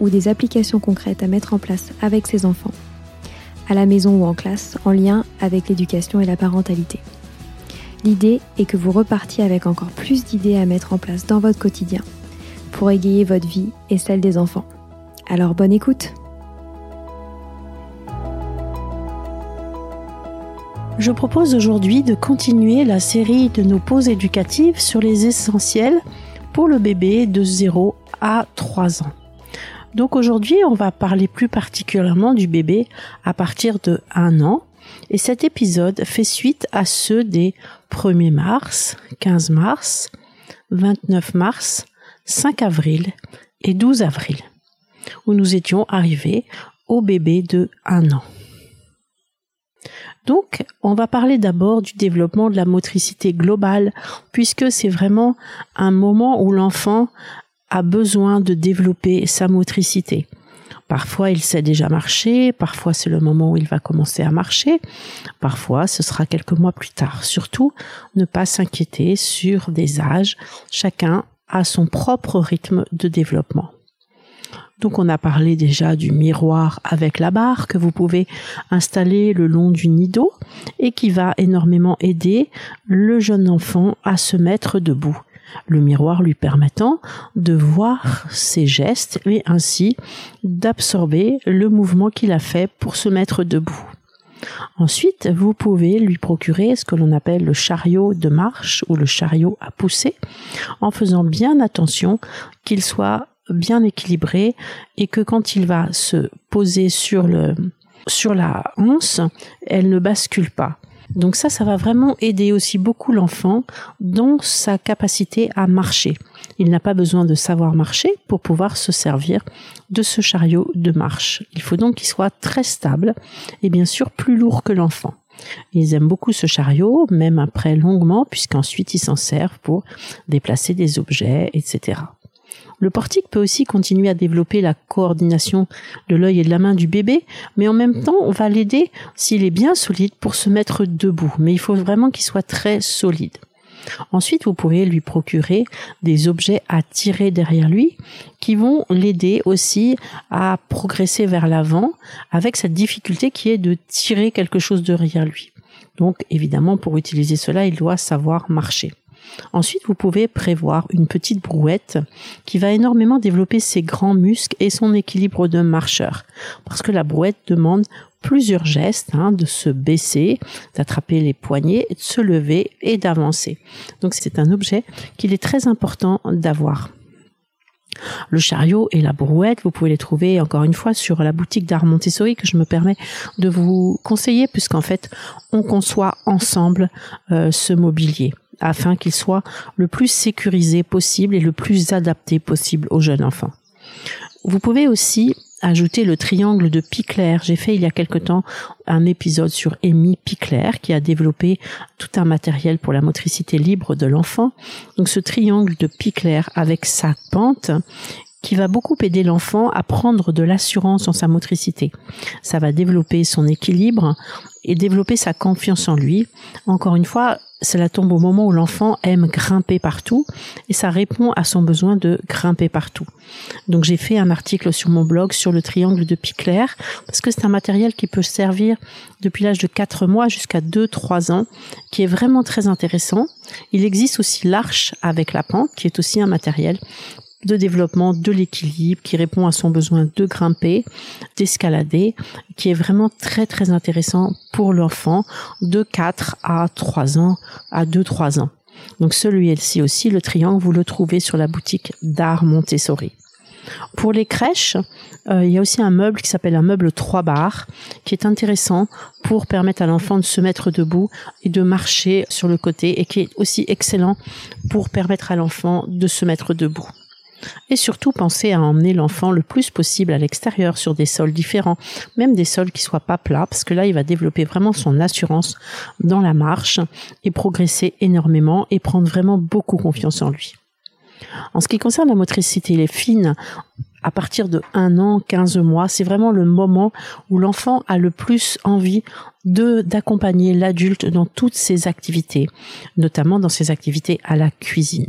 ou des applications concrètes à mettre en place avec ses enfants, à la maison ou en classe, en lien avec l'éducation et la parentalité. L'idée est que vous repartiez avec encore plus d'idées à mettre en place dans votre quotidien pour égayer votre vie et celle des enfants. Alors bonne écoute Je propose aujourd'hui de continuer la série de nos pauses éducatives sur les essentiels pour le bébé de 0 à 3 ans. Donc aujourd'hui, on va parler plus particulièrement du bébé à partir de 1 an. Et cet épisode fait suite à ceux des 1er mars, 15 mars, 29 mars, 5 avril et 12 avril, où nous étions arrivés au bébé de 1 an. Donc, on va parler d'abord du développement de la motricité globale, puisque c'est vraiment un moment où l'enfant a besoin de développer sa motricité. Parfois, il sait déjà marcher, parfois c'est le moment où il va commencer à marcher, parfois ce sera quelques mois plus tard. Surtout, ne pas s'inquiéter sur des âges, chacun a son propre rythme de développement. Donc on a parlé déjà du miroir avec la barre que vous pouvez installer le long du nid d'eau et qui va énormément aider le jeune enfant à se mettre debout le miroir lui permettant de voir ses gestes et ainsi d'absorber le mouvement qu'il a fait pour se mettre debout. Ensuite, vous pouvez lui procurer ce que l'on appelle le chariot de marche ou le chariot à pousser en faisant bien attention qu'il soit bien équilibré et que quand il va se poser sur sur la hanse, elle ne bascule pas. Donc ça, ça va vraiment aider aussi beaucoup l'enfant dans sa capacité à marcher. Il n'a pas besoin de savoir marcher pour pouvoir se servir de ce chariot de marche. Il faut donc qu'il soit très stable et bien sûr plus lourd que l'enfant. Ils aiment beaucoup ce chariot, même après longuement, puisqu'ensuite ils s'en servent pour déplacer des objets, etc. Le portique peut aussi continuer à développer la coordination de l'œil et de la main du bébé, mais en même temps, on va l'aider s'il est bien solide pour se mettre debout. Mais il faut vraiment qu'il soit très solide. Ensuite, vous pouvez lui procurer des objets à tirer derrière lui qui vont l'aider aussi à progresser vers l'avant avec cette difficulté qui est de tirer quelque chose derrière lui. Donc, évidemment, pour utiliser cela, il doit savoir marcher. Ensuite, vous pouvez prévoir une petite brouette qui va énormément développer ses grands muscles et son équilibre de marcheur. Parce que la brouette demande plusieurs gestes, hein, de se baisser, d'attraper les poignets, de se lever et d'avancer. Donc c'est un objet qu'il est très important d'avoir. Le chariot et la brouette, vous pouvez les trouver encore une fois sur la boutique d'art Montessori que je me permets de vous conseiller puisqu'en fait on conçoit ensemble euh, ce mobilier afin qu'il soit le plus sécurisé possible et le plus adapté possible aux jeunes enfants. Vous pouvez aussi ajouter le triangle de Picler. J'ai fait il y a quelque temps un épisode sur Amy Picler qui a développé tout un matériel pour la motricité libre de l'enfant. Donc ce triangle de Picler avec sa pente qui va beaucoup aider l'enfant à prendre de l'assurance en sa motricité. Ça va développer son équilibre et développer sa confiance en lui. Encore une fois, cela tombe au moment où l'enfant aime grimper partout et ça répond à son besoin de grimper partout. Donc j'ai fait un article sur mon blog sur le triangle de Picler parce que c'est un matériel qui peut servir depuis l'âge de 4 mois jusqu'à 2-3 ans qui est vraiment très intéressant. Il existe aussi l'arche avec la pente qui est aussi un matériel de développement de l'équilibre qui répond à son besoin de grimper, d'escalader, qui est vraiment très très intéressant pour l'enfant de 4 à 3 ans, à 2-3 ans. Donc celui-ci aussi, le triangle, vous le trouvez sur la boutique d'art Montessori. Pour les crèches, euh, il y a aussi un meuble qui s'appelle un meuble 3 barres, qui est intéressant pour permettre à l'enfant de se mettre debout et de marcher sur le côté, et qui est aussi excellent pour permettre à l'enfant de se mettre debout. Et surtout, pensez à emmener l'enfant le plus possible à l'extérieur sur des sols différents, même des sols qui soient pas plats, parce que là, il va développer vraiment son assurance dans la marche et progresser énormément et prendre vraiment beaucoup confiance en lui. En ce qui concerne la motricité, les fines, à partir de 1 an, 15 mois, c'est vraiment le moment où l'enfant a le plus envie de d'accompagner l'adulte dans toutes ses activités, notamment dans ses activités à la cuisine.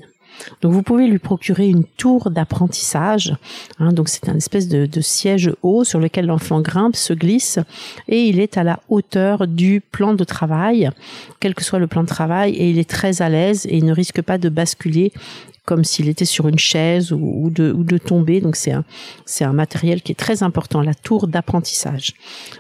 Donc vous pouvez lui procurer une tour d'apprentissage. Hein, donc c'est un espèce de, siège haut sur lequel l'enfant grimpe, se glisse et il est à la hauteur du plan de travail, quel que soit le plan de travail, et il est très à l'aise et il ne risque pas de basculer comme s'il était sur une chaise ou, de, ou de tomber. Donc c'est un, c'est un matériel qui est très important, la tour d'apprentissage.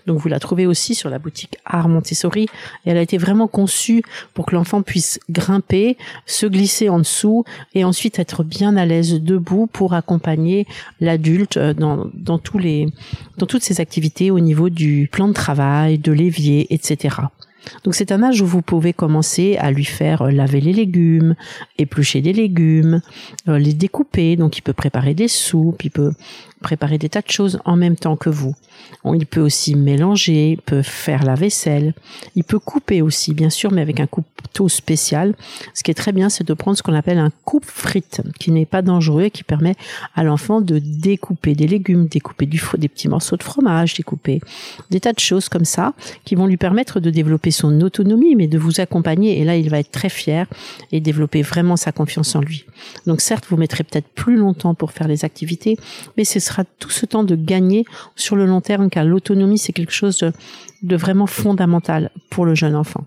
Donc vous la trouvez aussi sur la boutique Art Montessori et elle a été vraiment conçue pour que l'enfant puisse grimper, se glisser en dessous et ensuite être bien à l'aise debout pour accompagner l'adulte euh, dans, dans tous les, dans toutes ses activités au niveau du plan de travail, de l'évier, etc. Donc c'est un âge où vous pouvez commencer à lui faire euh, laver les légumes, éplucher des légumes, euh, les découper. Donc il peut préparer des soupes, il peut préparer des tas de choses en même temps que vous. Il peut aussi mélanger, peut faire la vaisselle, il peut couper aussi, bien sûr, mais avec un couteau spécial. Ce qui est très bien, c'est de prendre ce qu'on appelle un coupe-frite, qui n'est pas dangereux et qui permet à l'enfant de découper des légumes, découper du, des petits morceaux de fromage, découper des tas de choses comme ça, qui vont lui permettre de développer son autonomie, mais de vous accompagner. Et là, il va être très fier et développer vraiment sa confiance en lui. Donc certes, vous mettrez peut-être plus longtemps pour faire les activités, mais ce sera tout ce temps de gagner sur le long terme, car l'autonomie, c'est quelque chose de, vraiment fondamental pour le jeune enfant.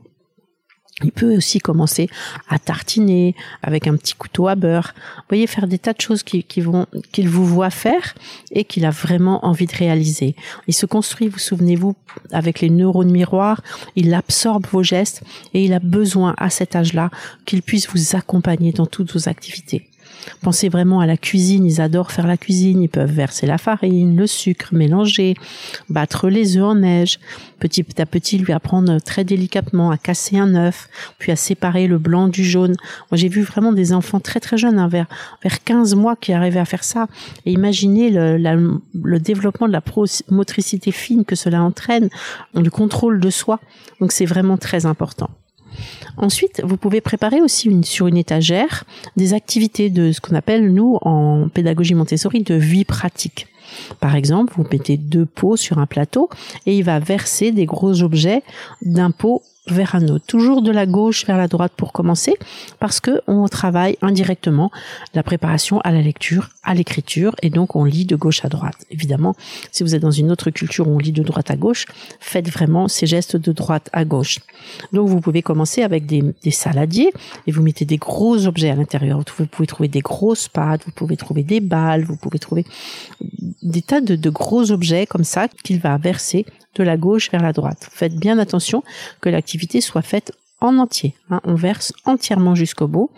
Il peut aussi commencer à tartiner avec un petit couteau à beurre. Vous voyez, faire des tas de choses qu'il vous voit faire et qu'il a vraiment envie de réaliser. Il se construit, vous souvenez-vous, avec les neurones miroirs. Il absorbe vos gestes et il a besoin à cet âge-là qu'il puisse vous accompagner dans toutes vos activités. Pensez vraiment à la cuisine, ils adorent faire la cuisine, ils peuvent verser la farine, le sucre, mélanger, battre les œufs en neige, petit à petit lui apprendre très délicatement à casser un œuf, puis à séparer le blanc du jaune. Moi j'ai vu vraiment des enfants très très jeunes, hein, vers, vers 15 mois qui arrivaient à faire ça. Et imaginez le, développement de la motricité fine que cela entraîne, le contrôle de soi. Donc c'est vraiment très important. Ensuite, vous pouvez préparer aussi sur une étagère des activités de ce qu'on appelle, nous, en pédagogie Montessori, de vie pratique. Par exemple, vous mettez deux pots sur un plateau et il va verser des gros objets d'un pot vers un autre, toujours de la gauche vers la droite pour commencer, parce que on travaille indirectement la préparation à la lecture, à l'écriture, et donc on lit de gauche à droite. Évidemment, si vous êtes dans une autre culture où on lit de droite à gauche, faites vraiment ces gestes de droite à gauche. Donc vous pouvez commencer avec des, saladiers et vous mettez des gros objets à l'intérieur. Vous pouvez trouver des grosses pâtes, vous pouvez trouver des balles, vous pouvez trouver des tas de, gros objets comme ça qu'il va verser de la gauche vers la droite. Faites bien attention que l'activité soit faite en entier. Hein. On verse entièrement jusqu'au bout,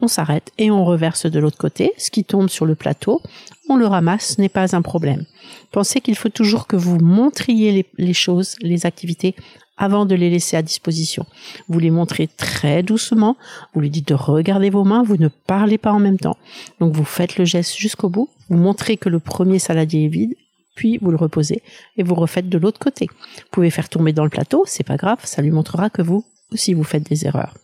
on s'arrête et on reverse de l'autre côté. Ce qui tombe sur le plateau, on le ramasse, ce n'est pas un problème. Pensez qu'il faut toujours que vous montriez les, choses, les activités, avant de les laisser à disposition. Vous les montrez très doucement, vous lui dites de regarder vos mains, vous ne parlez pas en même temps. Donc vous faites le geste jusqu'au bout, vous montrez que le premier saladier est vide puis vous le reposez et vous refaites de l'autre côté. Vous pouvez faire tomber dans le plateau, c'est pas grave, ça lui montrera que vous aussi vous faites des erreurs.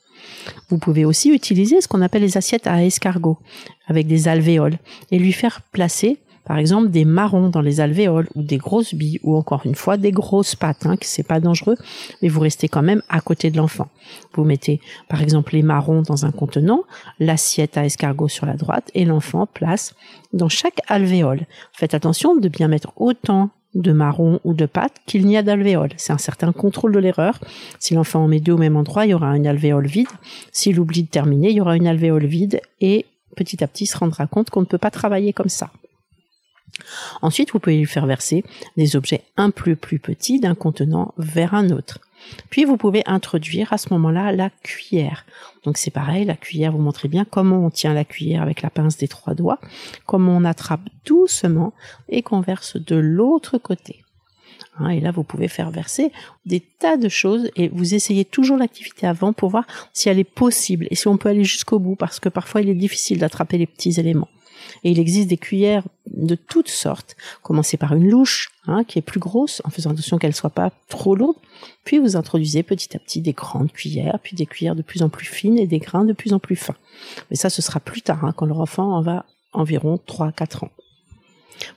Vous pouvez aussi utiliser ce qu'on appelle les assiettes à escargot avec des alvéoles et lui faire placer par exemple des marrons dans les alvéoles ou des grosses billes ou encore une fois des grosses pattes, hein, que c'est pas dangereux, mais vous restez quand même à côté de l'enfant. Vous mettez par exemple les marrons dans un contenant, l'assiette à escargot sur la droite et l'enfant place dans chaque alvéole. Faites attention de bien mettre autant de marrons ou de pâtes qu'il n'y a d'alvéole. C'est un certain contrôle de l'erreur. Si l'enfant en met deux au même endroit, il y aura une alvéole vide. S'il oublie de terminer, il y aura une alvéole vide et petit à petit se rendra compte qu'on ne peut pas travailler comme ça. Ensuite, vous pouvez lui faire verser des objets un peu plus petits d'un contenant vers un autre. Puis vous pouvez introduire à ce moment-là la cuillère. Donc c'est pareil, la cuillère, vous montrez bien comment on tient la cuillère avec la pince des trois doigts, comment on attrape doucement et qu'on verse de l'autre côté. Hein, et là, vous pouvez faire verser des tas de choses et vous essayez toujours l'activité avant pour voir si elle est possible et si on peut aller jusqu'au bout parce que parfois il est difficile d'attraper les petits éléments. Et il existe des cuillères de toutes sortes. Commencez par une louche, hein, qui est plus grosse, en faisant attention qu'elle soit pas trop lourde. Puis vous introduisez petit à petit des grandes cuillères, puis des cuillères de plus en plus fines et des grains de plus en plus fins. Mais ça, ce sera plus tard, hein, quand leur enfant en va environ 3-4 ans.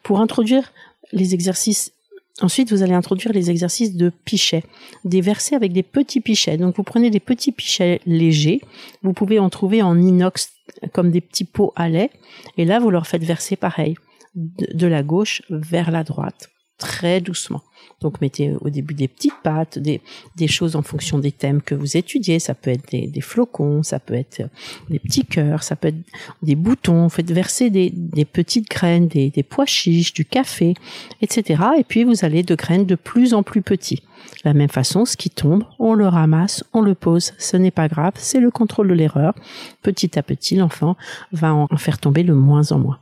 Pour introduire les exercices Ensuite, vous allez introduire les exercices de pichet, des versets avec des petits pichets. Donc, vous prenez des petits pichets légers. Vous pouvez en trouver en inox comme des petits pots à lait. Et là, vous leur faites verser pareil, de la gauche vers la droite, très doucement. Donc mettez au début des petites pâtes, des, des choses en fonction des thèmes que vous étudiez. Ça peut être des, flocons, ça peut être des petits cœurs, ça peut être des boutons. Faites verser des, des petites graines, des, pois chiches, du café, etc. Et puis vous allez de graines de plus en plus petits. De la même façon, ce qui tombe, on le ramasse, on le pose. Ce n'est pas grave, c'est le contrôle de l'erreur. Petit à petit, l'enfant va en faire tomber le moins en moins.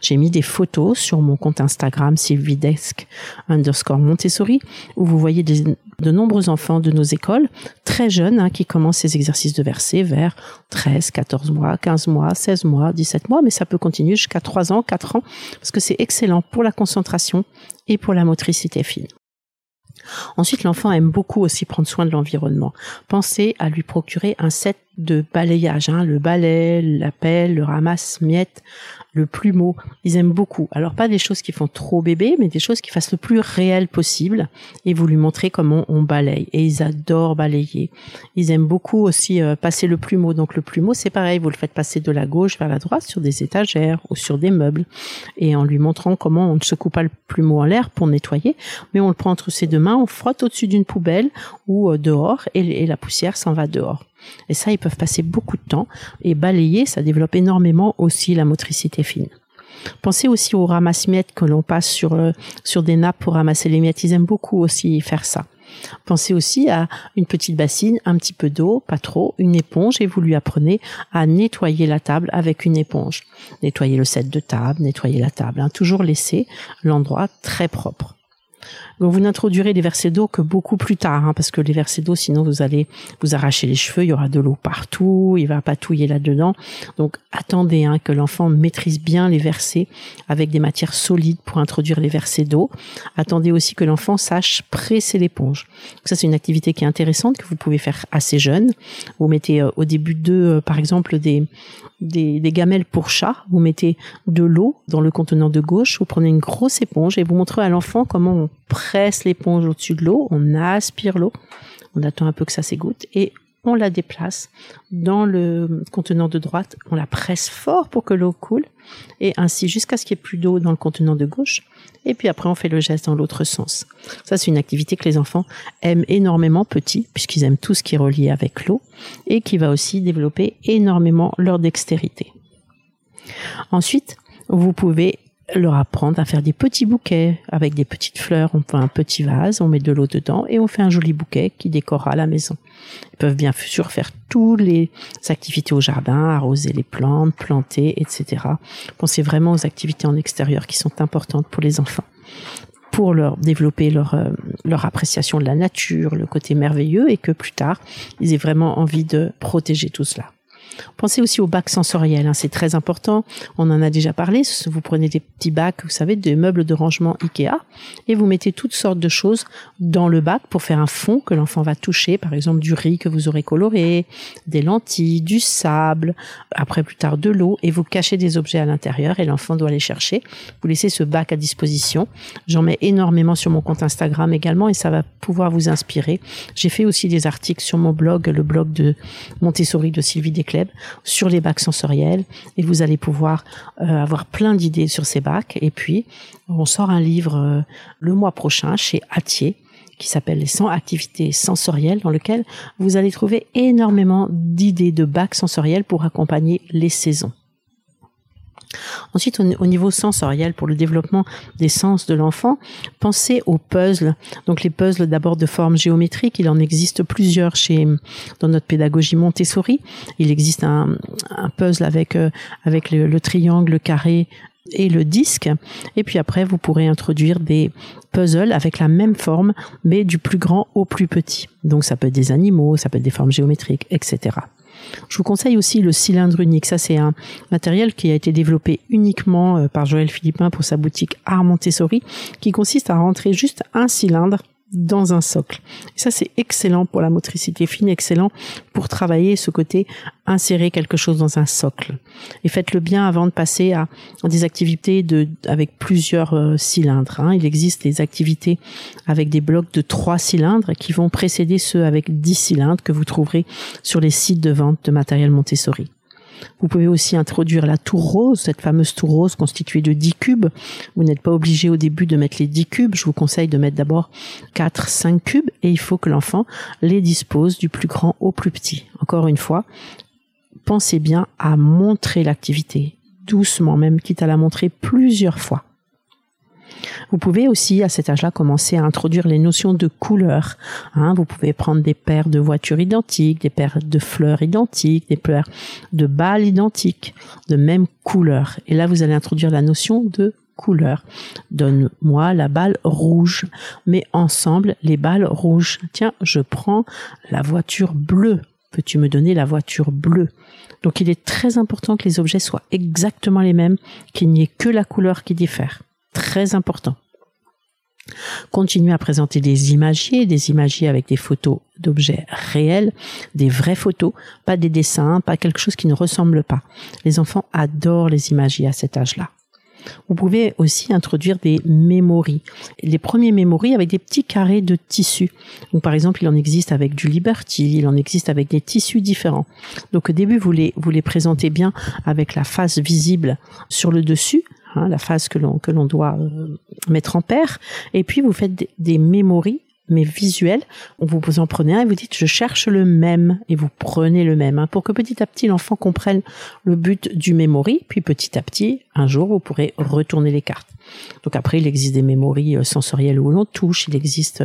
J'ai mis des photos sur mon compte Instagram sylvidesque underscore Montessori où vous voyez de nombreux enfants de nos écoles très jeunes hein, qui commencent ces exercices de verset vers 13, 14 mois, 15 mois, 16 mois, 17 mois, mais ça peut continuer jusqu'à 3 ans, 4 ans parce que c'est excellent pour la concentration et pour la motricité fine. Ensuite, l'enfant aime beaucoup aussi prendre soin de l'environnement. Pensez à lui procurer un set de balayage, hein, le balai, la pelle, le ramasse-miettes, le plumeau. Ils aiment beaucoup. Alors pas des choses qui font trop bébé, mais des choses qui fassent le plus réel possible. Et vous lui montrez comment on balaye. Et ils adorent balayer. Ils aiment beaucoup aussi euh, passer le plumeau. Donc le plumeau, c'est pareil. Vous le faites passer de la gauche vers la droite sur des étagères ou sur des meubles. Et en lui montrant comment on ne secoue pas le plumeau en l'air pour nettoyer, mais on le prend entre ses deux mains, on frotte au-dessus d'une poubelle ou euh, dehors et la poussière s'en va dehors. Et ça, ils peuvent passer beaucoup de temps. Et balayer, ça développe énormément aussi la motricité fine. Pensez aussi aux ramasse-miettes que l'on passe sur, euh, sur des nappes pour ramasser les miettes. Ils aiment beaucoup aussi faire ça. Pensez aussi à une petite bassine, un petit peu d'eau, pas trop, une éponge et vous lui apprenez à nettoyer la table avec une éponge. Nettoyer le set de table, nettoyer la table. Hein. Toujours laisser l'endroit très propre. Donc vous n'introduirez les versets d'eau que beaucoup plus tard, hein, parce que les versets d'eau, sinon vous allez vous arracher les cheveux, il y aura de l'eau partout, il va patouiller là-dedans. Donc attendez hein, que l'enfant maîtrise bien les versets avec des matières solides pour introduire les versets d'eau. Attendez aussi que l'enfant sache presser l'éponge. Ça c'est une activité qui est intéressante que vous pouvez faire assez jeune. Vous mettez euh, au début de, euh, par exemple, des, des, gamelles pour chat. Vous mettez de l'eau dans le contenant de gauche. Vous prenez une grosse éponge et vous montrez à l'enfant comment on presse l'éponge au-dessus de l'eau, on aspire l'eau, On attend un peu que ça s'égoutte et on la déplace dans le contenant de droite, on la presse fort pour que l'eau coule, et ainsi jusqu'à ce qu'il n'y ait plus d'eau dans le contenant de gauche, et puis après on fait le geste dans l'autre sens. Ça c'est une activité que les enfants aiment énormément petits, puisqu'ils aiment tout ce qui est relié avec l'eau, et qui va aussi développer énormément leur dextérité. Ensuite, vous pouvez leur apprendre à faire des petits bouquets avec des petites fleurs. On fait un petit vase, on met de l'eau dedans et on fait un joli bouquet qui décorera la maison. Ils peuvent bien sûr faire toutes les activités au jardin, arroser les plantes, planter, etc. Pensez vraiment aux activités en extérieur qui sont importantes pour les enfants pour leur développer leur, euh, leur appréciation de la nature, le côté merveilleux, et que plus tard, ils aient vraiment envie de protéger tout cela. Pensez aussi au bac sensoriel, hein, c'est très important. On en a déjà parlé. Vous prenez des petits bacs, vous savez, des meubles de rangement Ikea, et vous mettez toutes sortes de choses dans le bac pour faire un fond que l'enfant va toucher, par exemple du riz que vous aurez coloré, des lentilles, du sable, après plus tard de l'eau, et vous cachez des objets à l'intérieur et l'enfant doit les chercher. Vous laissez ce bac à disposition. J'en mets énormément sur mon compte Instagram également et ça va pouvoir vous inspirer. J'ai fait aussi des articles sur mon blog, le blog de Montessori de Sylvie Sur les bacs sensoriels et vous allez pouvoir euh, avoir plein d'idées sur ces bacs. Et puis, on sort un livre euh, le mois prochain chez Atier qui s'appelle les 100 activités sensorielles dans lequel vous allez trouver énormément d'idées de bacs sensoriels pour accompagner les saisons. Ensuite, au niveau sensoriel, pour le développement des sens de l'enfant, pensez aux puzzles. Donc les puzzles d'abord de forme géométrique, il en existe plusieurs chez dans notre pédagogie Montessori. Il existe un, puzzle avec euh, avec le, triangle, le carré, et le disque. Et puis après, vous pourrez introduire des puzzles avec la même forme, mais du plus grand au plus petit. Donc ça peut être des animaux, ça peut être des formes géométriques, etc. Je vous conseille aussi le cylindre unique. Ça, c'est un matériel qui a été développé uniquement euh, par Joël Philippin pour sa boutique Art Montessori, qui consiste à rentrer juste un cylindre dans un socle. Et ça, c'est excellent pour la motricité fine, excellent pour travailler ce côté insérer quelque chose dans un socle. Et faites-le bien avant de passer à, des activités de, avec plusieurs euh, cylindres. Hein. Il existe des activités avec des blocs de trois cylindres qui vont précéder ceux avec dix cylindres que vous trouverez sur les sites de vente de matériel Montessori. Vous pouvez aussi introduire la tour rose, cette fameuse tour rose constituée de 10 cubes. Vous n'êtes pas obligé au début de mettre les 10 cubes. Je vous conseille de mettre d'abord 4, 5 cubes et il faut que l'enfant les dispose du plus grand au plus petit. Encore une fois, pensez bien à montrer l'activité doucement, même quitte à la montrer plusieurs fois. Vous pouvez aussi, à cet âge-là, commencer à introduire les notions de couleur. Hein. vous pouvez prendre des paires de voitures identiques, des paires de fleurs identiques, des paires de balles identiques, de même couleur. Et là, vous allez introduire la notion de couleur. Donne-moi la balle rouge. Mais ensemble, les balles rouges. Tiens, je prends la voiture bleue. Peux-tu me donner la voiture bleue? Donc il est très important que les objets soient exactement les mêmes, qu'il n'y ait que la couleur qui diffère très important. Continuez à présenter des imagiers, des imagiers avec des photos d'objets réels, des vraies photos, pas des dessins, pas quelque chose qui ne ressemble pas. Les enfants adorent les imagiers à cet âge-là. Vous pouvez aussi introduire des mémories. Les premiers mémories avec des petits carrés de tissu. Par exemple, il en existe avec du Liberty, il en existe avec des tissus différents. Donc au début, vous les présentez bien avec la face visible sur le dessus, Hein, la phase que l'on que l'on doit euh, mettre en paire. Et puis vous faites des, des mémories mais visuelles. Vous vous en prenez un et vous dites je cherche le même et vous prenez le même hein, pour que petit à petit l'enfant comprenne le but du memory. Puis petit à petit, un jour, vous pourrez retourner les cartes. Donc après, il existe des mémories euh, sensorielles où l'on touche, il existe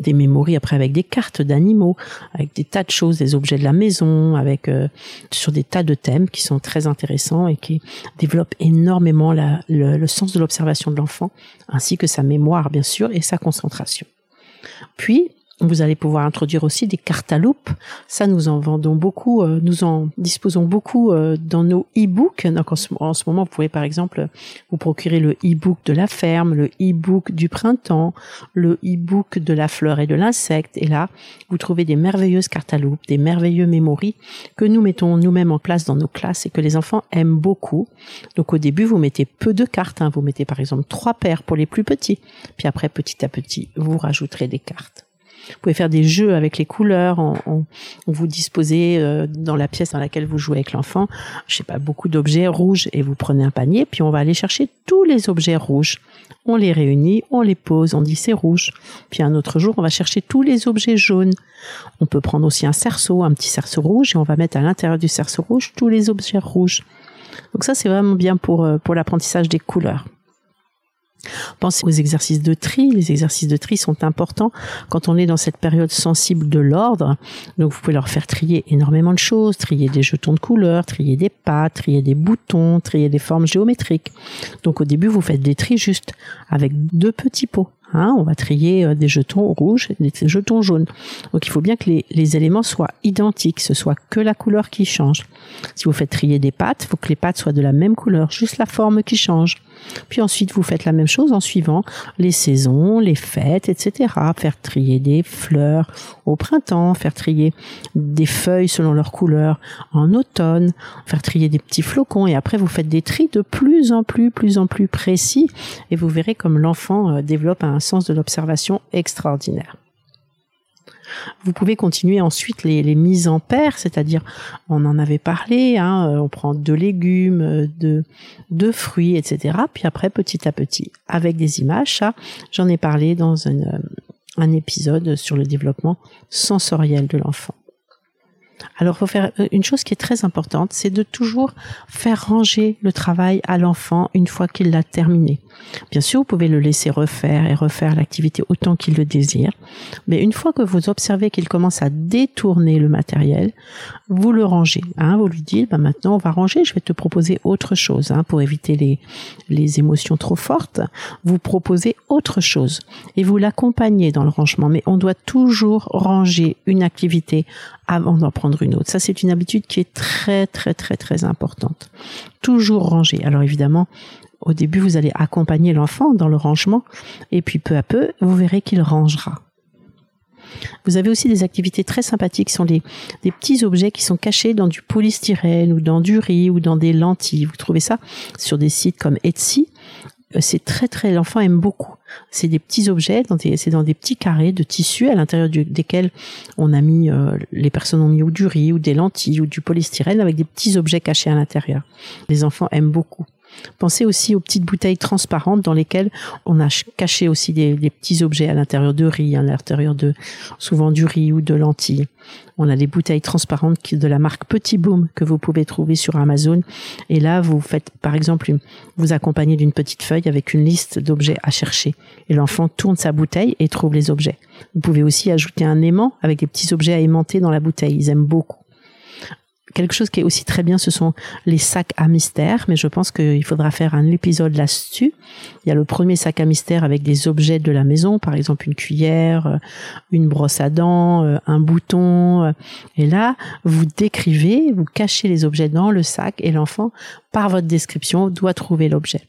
des mémories après avec des cartes d'animaux, avec des tas de choses, des objets de la maison, avec euh, sur des tas de thèmes qui sont très intéressants et qui développent énormément la, le, sens de l'observation de l'enfant, ainsi que sa mémoire bien sûr et sa concentration. Puis vous allez pouvoir introduire aussi des cartes à loupe. Ça, nous en vendons beaucoup, euh, nous en disposons beaucoup euh, dans nos e-books. Donc en ce, moment, vous pouvez par exemple vous procurer le e-book de la ferme, le e-book du printemps, le e-book de la fleur et de l'insecte. Et là, vous trouvez des merveilleuses cartes à loupe, des merveilleux mémories que nous mettons nous-mêmes en place dans nos classes et que les enfants aiment beaucoup. Donc au début, vous mettez peu de cartes. Hein. Vous mettez par exemple trois paires pour les plus petits. Puis après, petit à petit, vous rajouterez des cartes. Vous pouvez faire des jeux avec les couleurs. On, vous disposez euh, dans la pièce dans laquelle vous jouez avec l'enfant, je sais pas, beaucoup d'objets rouges et vous prenez un panier, puis on va aller chercher tous les objets rouges. On les réunit, on les pose, on dit c'est rouge. Puis un autre jour, on va chercher tous les objets jaunes. On peut prendre aussi un cerceau, un petit cerceau rouge, et on va mettre à l'intérieur du cerceau rouge tous les objets rouges. Donc ça, c'est vraiment bien pour, euh, pour l'apprentissage des couleurs. Pensez aux exercices de tri. Les exercices de tri sont importants quand on est dans cette période sensible de l'ordre. Donc vous pouvez leur faire trier énormément de choses, trier des jetons de couleurs, trier des pattes, trier des boutons, trier des formes géométriques. Donc au début vous faites des tris juste avec deux petits pots. Hein, on va trier euh, des jetons rouges et des jetons jaunes. Donc il faut bien que les, les, éléments soient identiques, ce soit que la couleur qui change. Si vous faites trier des pattes, il faut que les pattes soient de la même couleur, juste la forme qui change. Puis ensuite, vous faites la même chose en suivant les saisons, les fêtes, etc. Faire trier des fleurs au printemps, faire trier des feuilles selon leur couleur en automne, faire trier des petits flocons et après vous faites des tris de plus en plus, plus en plus précis et vous verrez comme l'enfant euh, développe un sens de l'observation extraordinaire. Vous pouvez continuer ensuite les, mises en paire, c'est-à-dire on en avait parlé, hein, euh, on prend deux légumes, euh, deux, fruits, etc. Puis après, petit à petit, avec des images, ça, j'en ai parlé dans un, euh, un épisode sur le développement sensoriel de l'enfant. Alors, faut faire euh, une chose qui est très importante, c'est de toujours faire ranger le travail à l'enfant une fois qu'il l'a terminé. Bien sûr, vous pouvez le laisser refaire et refaire l'activité autant qu'il le désire, mais une fois que vous observez qu'il commence à détourner le matériel, vous le rangez. Hein, vous lui dites, bah, maintenant on va ranger, je vais te proposer autre chose hein, pour éviter les, les émotions trop fortes. Vous proposez autre chose et vous l'accompagnez dans le rangement, mais on doit toujours ranger une activité avant d'en prendre une autre. Ça, c'est une habitude qui est très, très, très, très importante. Toujours ranger. Alors évidemment, au début, vous allez accompagner l'enfant dans le rangement, et puis peu à peu, vous verrez qu'il rangera. Vous avez aussi des activités très sympathiques, sont des petits objets qui sont cachés dans du polystyrène ou dans du riz ou dans des lentilles. Vous trouvez ça sur des sites comme Etsy. Euh, c'est très très l'enfant aime beaucoup. C'est des petits objets, c'est dans des petits carrés de tissu à l'intérieur desquels on a mis euh, les personnes ont mis ou du riz ou des lentilles ou du polystyrène avec des petits objets cachés à l'intérieur. Les enfants aiment beaucoup. Pensez aussi aux petites bouteilles transparentes dans lesquelles on a caché aussi des, petits objets à l'intérieur de riz, à l'intérieur de souvent du riz ou de lentilles. On a des bouteilles transparentes de la marque Petit Boom que vous pouvez trouver sur Amazon. Et là, vous faites, par exemple, vous accompagnez d'une petite feuille avec une liste d'objets à chercher. Et l'enfant tourne sa bouteille et trouve les objets. Vous pouvez aussi ajouter un aimant avec des petits objets à aimanter dans la bouteille. Ils aiment beaucoup quelque chose qui est aussi très bien, ce sont les sacs à mystère, mais je pense qu'il faudra faire un épisode là-dessus. Il y a le premier sac à mystère avec des objets de la maison, par exemple une cuillère, euh, une brosse à dents, euh, un bouton. Euh, et là, vous décrivez, vous cachez les objets dans le sac et l'enfant, par votre description, doit trouver l'objet.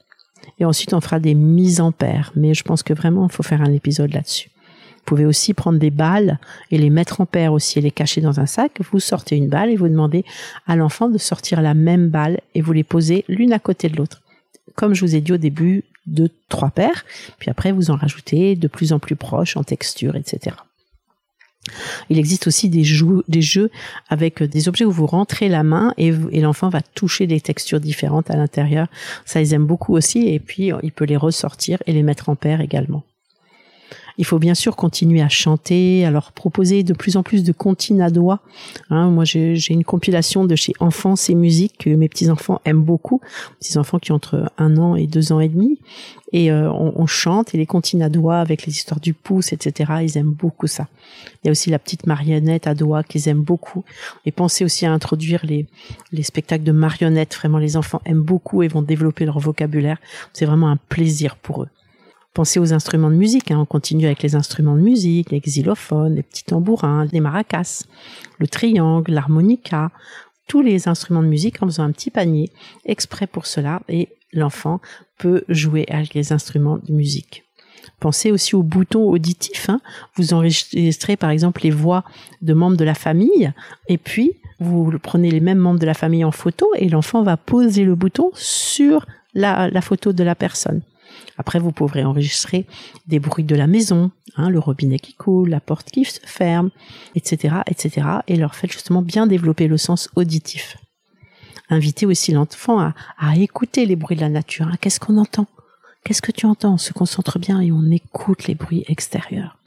Et ensuite, on fera des mises en paire. Mais je pense que vraiment, il faut faire un épisode là-dessus. Vous pouvez aussi prendre des balles et les mettre en paire aussi et les cacher dans un sac. Vous sortez une balle et vous demandez à l'enfant de sortir la même balle et vous les posez l'une à côté de l'autre. Comme je vous ai dit au début, de trois paires. Puis après, vous en rajoutez de plus en plus proches en texture, etc. Il existe aussi des jeux, des jeux avec des objets où vous rentrez la main et, et l'enfant va toucher des textures différentes à l'intérieur. Ça, ils aiment beaucoup aussi. Et puis, il peut les ressortir et les mettre en paire également. Il faut bien sûr continuer à chanter, à leur proposer de plus en plus de doigts. Hein, moi, j'ai une compilation de chez Enfants et Musique que mes petits-enfants aiment beaucoup. Petits-enfants qui ont entre un an et deux ans et demi. Et euh, on, chante et les doigts avec les histoires du pouce, etc. Ils aiment beaucoup ça. Il y a aussi la petite marionnette à doigts qu'ils aiment beaucoup. Et pensez aussi à introduire les, les spectacles de marionnettes. Vraiment, les enfants aiment beaucoup et vont développer leur vocabulaire. C'est vraiment un plaisir pour eux. Pensez aux instruments de musique. Hein. On continue avec les instruments de musique, les xylophones, les petits tambourins, les maracas, le triangle, l'harmonica, tous les instruments de musique en faisant un petit panier exprès pour cela et l'enfant peut jouer avec les instruments de musique. Pensez aussi aux boutons auditifs. Hein. Vous enregistrez par exemple les voix de membres de la famille et puis vous prenez les mêmes membres de la famille en photo et l'enfant va poser le bouton sur la, la photo de la personne. Après, vous pourrez enregistrer des bruits de la maison, hein, le robinet qui coule, la porte qui se ferme, etc., etc., et leur faites justement bien développer le sens auditif. Invitez aussi l'enfant à, écouter les bruits de la nature. Hein. Qu'est-ce qu'on entend? Qu'est-ce que tu entends? On se concentre bien et on écoute les bruits extérieurs.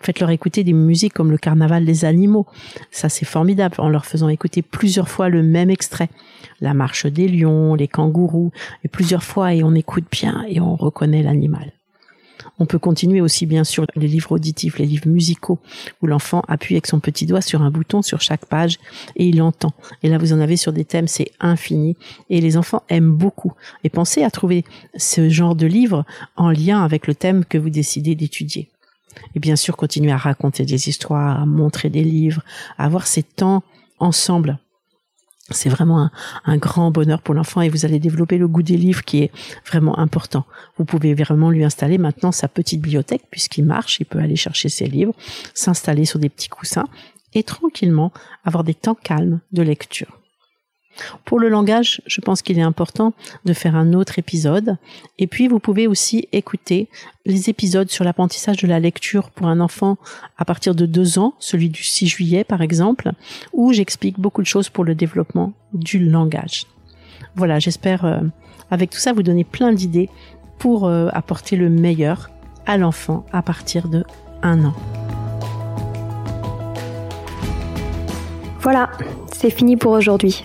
Faites-leur écouter des musiques comme le carnaval des animaux. Ça, c'est formidable en leur faisant écouter plusieurs fois le même extrait. La marche des lions, les kangourous, et plusieurs fois et on écoute bien et on reconnaît l'animal. On peut continuer aussi bien sûr les livres auditifs, les livres musicaux, où l'enfant appuie avec son petit doigt sur un bouton sur chaque page et il entend. Et là, vous en avez sur des thèmes, c'est infini. Et les enfants aiment beaucoup. Et pensez à trouver ce genre de livre en lien avec le thème que vous décidez d'étudier. Et bien sûr, continuer à raconter des histoires, à montrer des livres, à avoir ces temps ensemble. C'est vraiment un, grand bonheur pour l'enfant et vous allez développer le goût des livres qui est vraiment important. Vous pouvez vraiment lui installer maintenant sa petite bibliothèque puisqu'il marche, il peut aller chercher ses livres, s'installer sur des petits coussins et tranquillement avoir des temps calmes de lecture. Pour le langage, je pense qu'il est important de faire un autre épisode. Et puis, vous pouvez aussi écouter les épisodes sur l'apprentissage de la lecture pour un enfant à partir de deux ans, celui du 6 juillet par exemple, où j'explique beaucoup de choses pour le développement du langage. Voilà, j'espère euh, avec tout ça vous donner plein d'idées pour euh, apporter le meilleur à l'enfant à partir de un an. Voilà, c'est fini pour aujourd'hui.